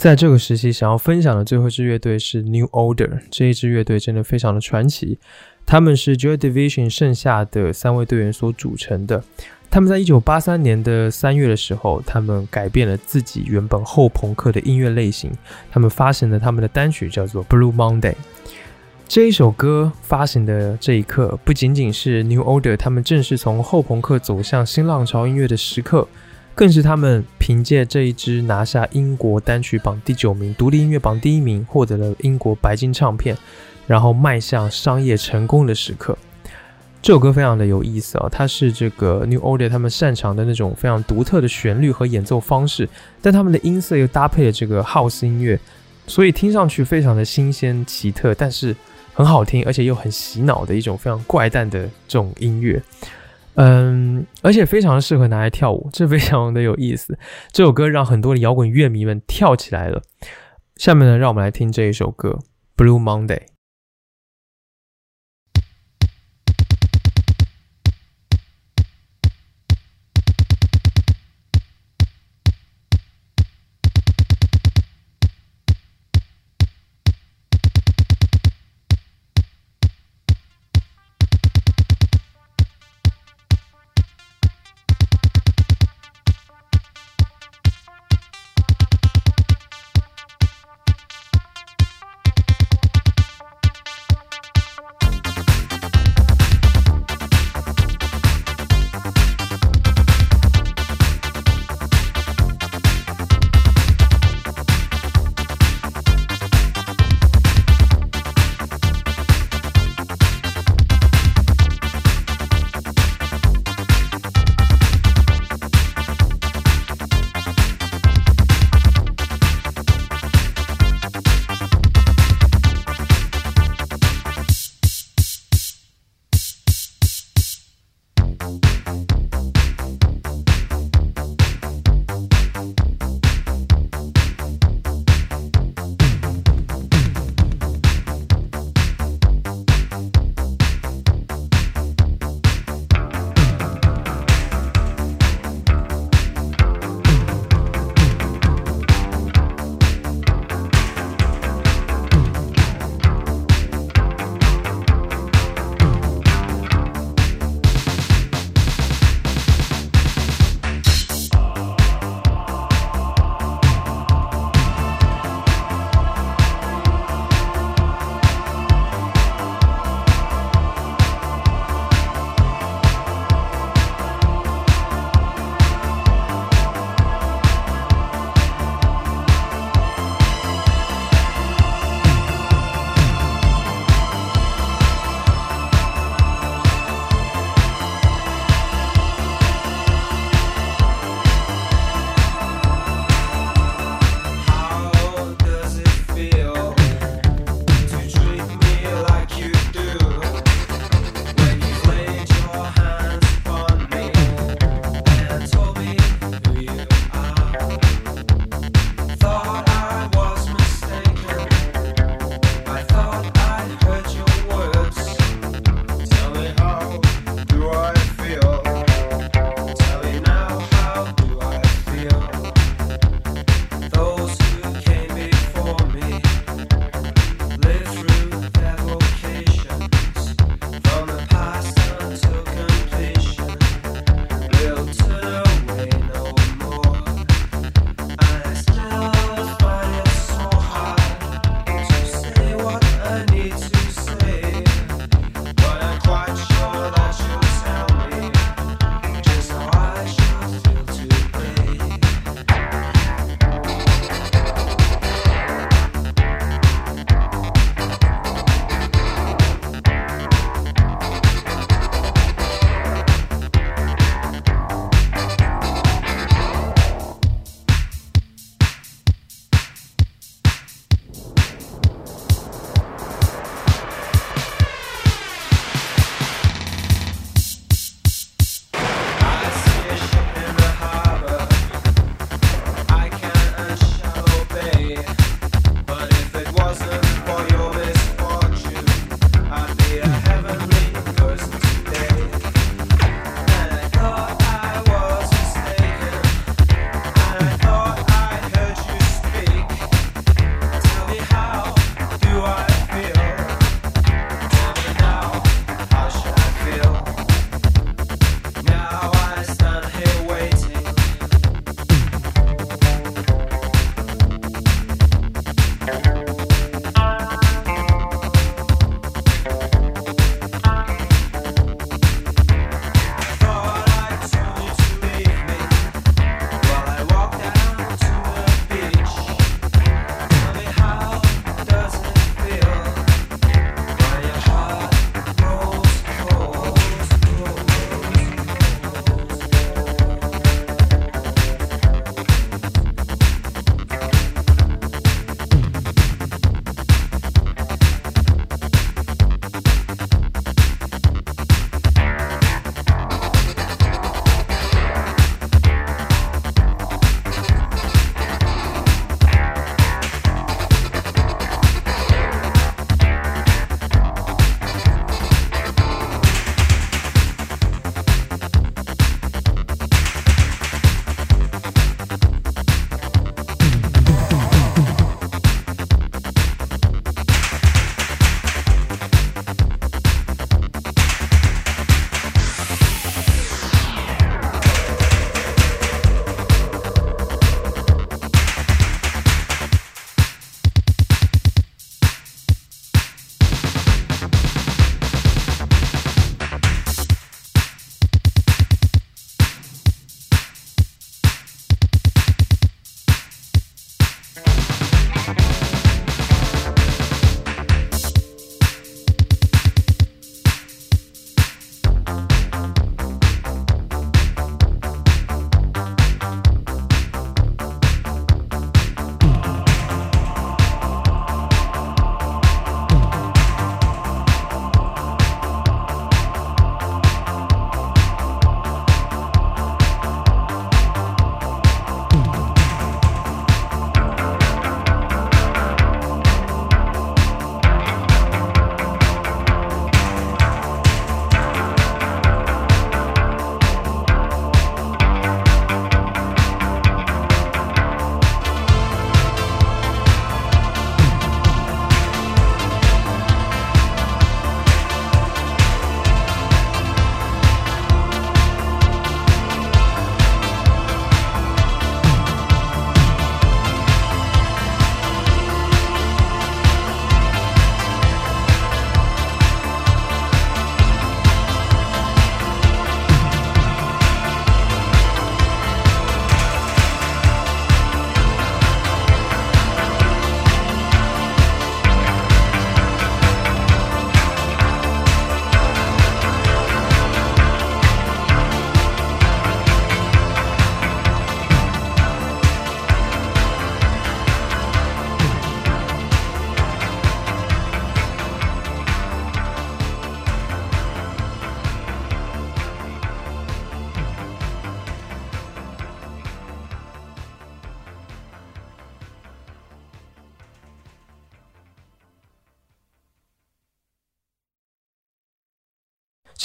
在这个时期，想要分享的最后一支乐队是 New Order。这一支乐队真的非常的传奇，他们是 Joy Division 剩下的三位队员所组成的。他们在一九八三年的三月的时候，他们改变了自己原本后朋克的音乐类型，他们发行了他们的单曲叫做《Blue Monday》。这一首歌发行的这一刻，不仅仅是 New Order 他们正式从后朋克走向新浪潮音乐的时刻。更是他们凭借这一支拿下英国单曲榜第九名、独立音乐榜第一名，获得了英国白金唱片，然后迈向商业成功的时刻。这首歌非常的有意思啊，它是这个 New Order 他们擅长的那种非常独特的旋律和演奏方式，但他们的音色又搭配了这个 House 音乐，所以听上去非常的新鲜奇特，但是很好听，而且又很洗脑的一种非常怪诞的这种音乐。嗯，而且非常适合拿来跳舞，这非常的有意思。这首歌让很多的摇滚乐迷们跳起来了。下面呢，让我们来听这一首歌《Blue Monday》。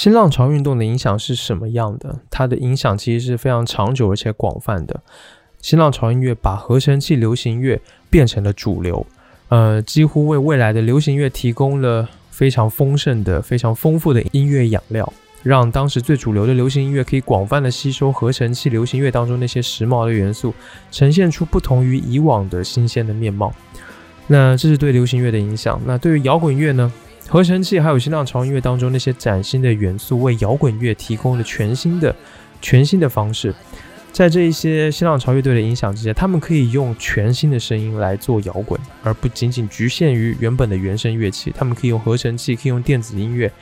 新浪潮运动的影响是什么样的？它的影响其实是非常长久而且广泛的。新浪潮音乐把合成器流行乐变成了主流，呃，几乎为未来的流行乐提供了非常丰盛的、非常丰富的音乐养料，让当时最主流的流行音乐可以广泛的吸收合成器流行乐当中那些时髦的元素，呈现出不同于以往的新鲜的面貌。那这是对流行乐的影响。那对于摇滚乐呢？合成器还有新浪潮音乐当中那些崭新的元素，为摇滚乐提供了全新的、全新的方式。在这一些新浪潮乐队的影响之下，他们可以用全新的声音来做摇滚，而不仅仅局限于原本的原声乐器。他们可以用合成器，可以用电子音乐，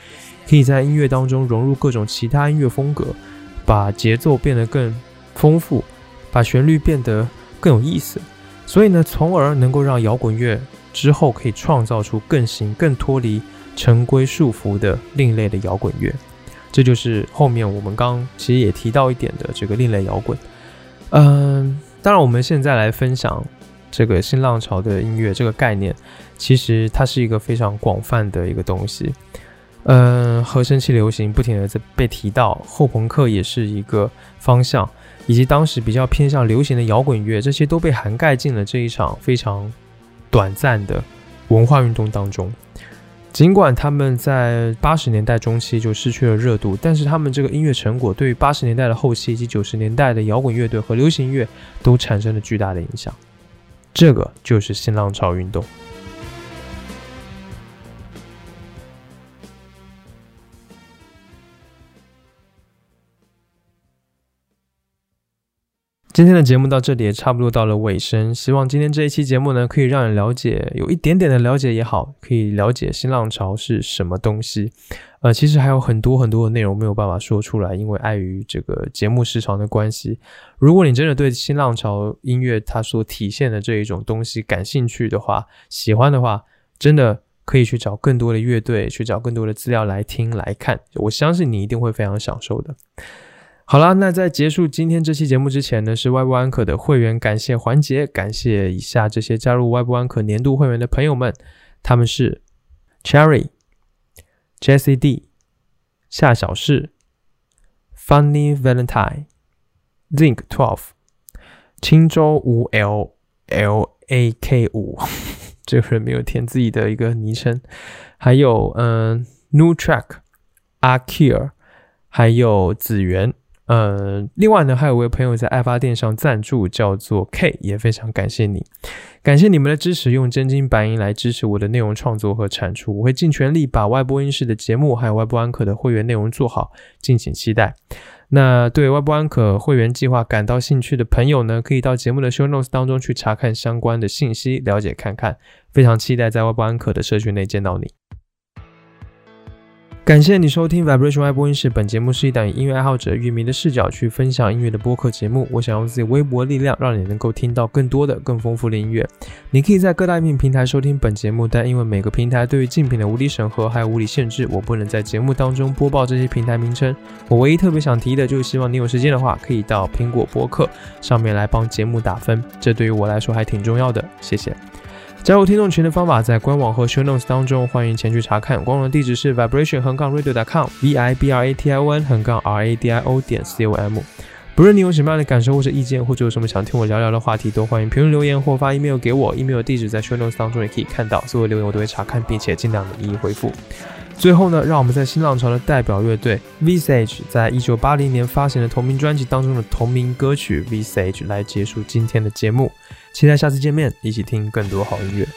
可以在音乐当中融入各种其他音乐风格，把节奏变得更丰富，把旋律变得更有意思。所以呢，从而能够让摇滚乐之后可以创造出更新、更脱离。陈规束缚的另类的摇滚乐，这就是后面我们刚其实也提到一点的这个另类摇滚。嗯，当然我们现在来分享这个新浪潮的音乐这个概念，其实它是一个非常广泛的一个东西。嗯，合成器流行不停的在被提到，后朋克也是一个方向，以及当时比较偏向流行的摇滚乐，这些都被涵盖进了这一场非常短暂的文化运动当中。尽管他们在八十年代中期就失去了热度，但是他们这个音乐成果对于八十年代的后期以及九十年代的摇滚乐队和流行乐都产生了巨大的影响。这个就是新浪潮运动。今天的节目到这里也差不多到了尾声，希望今天这一期节目呢，可以让你了解有一点点的了解也好，可以了解新浪潮是什么东西。呃，其实还有很多很多的内容没有办法说出来，因为碍于这个节目时长的关系。如果你真的对新浪潮音乐它所体现的这一种东西感兴趣的话，喜欢的话，真的可以去找更多的乐队，去找更多的资料来听来看，我相信你一定会非常享受的。好啦，那在结束今天这期节目之前呢，是外部安可的会员感谢环节，感谢以下这些加入外部安可年度会员的朋友们，他们是 Cherry、Jessie D、夏小世、Funny Valentine、Zinc Twelve、青州五 L L A K 五，这个人没有填自己的一个昵称，还有嗯 New Track、阿 Kier，还有子源。呃，另外呢，还有位朋友在爱发电上赞助，叫做 K，也非常感谢你，感谢你们的支持，用真金白银来支持我的内容创作和产出，我会尽全力把外播音室的节目还有外播安可的会员内容做好，敬请期待。那对外播安可会员计划感到兴趣的朋友呢，可以到节目的 show notes 当中去查看相关的信息，了解看看，非常期待在外播安可的社群内见到你。感谢你收听 Vibration 外播音室。本节目是一档以音乐爱好者、乐迷的视角去分享音乐的播客节目。我想用自己微薄的力量，让你能够听到更多的、更丰富的音乐。你可以在各大音频平台收听本节目，但因为每个平台对于竞品的无理审核还有无理限制，我不能在节目当中播报这些平台名称。我唯一特别想提的就是，希望你有时间的话，可以到苹果播客上面来帮节目打分，这对于我来说还挺重要的。谢谢。加入听众群的方法在官网和 show notes 当中，欢迎前去查看。官网地址是 vibration 横杠 radio.com，v i b r a t i o n 横杠 r a d i o 点 c o m。不论你有什么样的感受或者意见，或者有什么想听我聊聊的话题，都欢迎评论留言或发 email 给我。email 地址在 show notes 当中也可以看到。所有留言我都会查看，并且尽量的一一回复。最后呢，让我们在新浪潮的代表乐队 Visage 在一九八零年发行的同名专辑当中的同名歌曲 Visage 来结束今天的节目。期待下次见面，一起听更多好音乐。